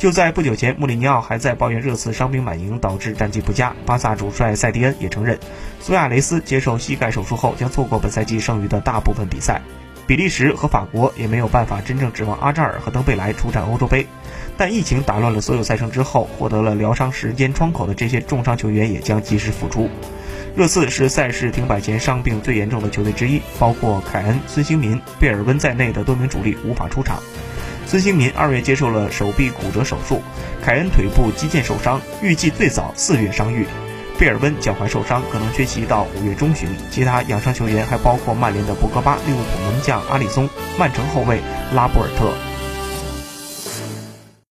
就在不久前，穆里尼奥还在抱怨热刺伤兵满营导致战绩不佳。巴萨主帅塞蒂恩也承认，苏亚雷斯接受膝盖手术后将错过本赛季剩余的大部分比赛。比利时和法国也没有办法真正指望阿扎尔和登贝莱出战欧洲杯。但疫情打乱了所有赛程之后，获得了疗伤时间窗口的这些重伤球员也将及时复出。热刺是赛事停摆前伤病最严重的球队之一，包括凯恩、孙兴民、贝尔温在内的多名主力无法出场。孙兴民二月接受了手臂骨折手术，凯恩腿部肌腱受伤，预计最早四月伤愈。贝尔温脚踝受伤，可能缺席到五月中旬。其他养伤球员还包括曼联的博格巴、利物浦门将阿里松、曼城后卫拉波尔特。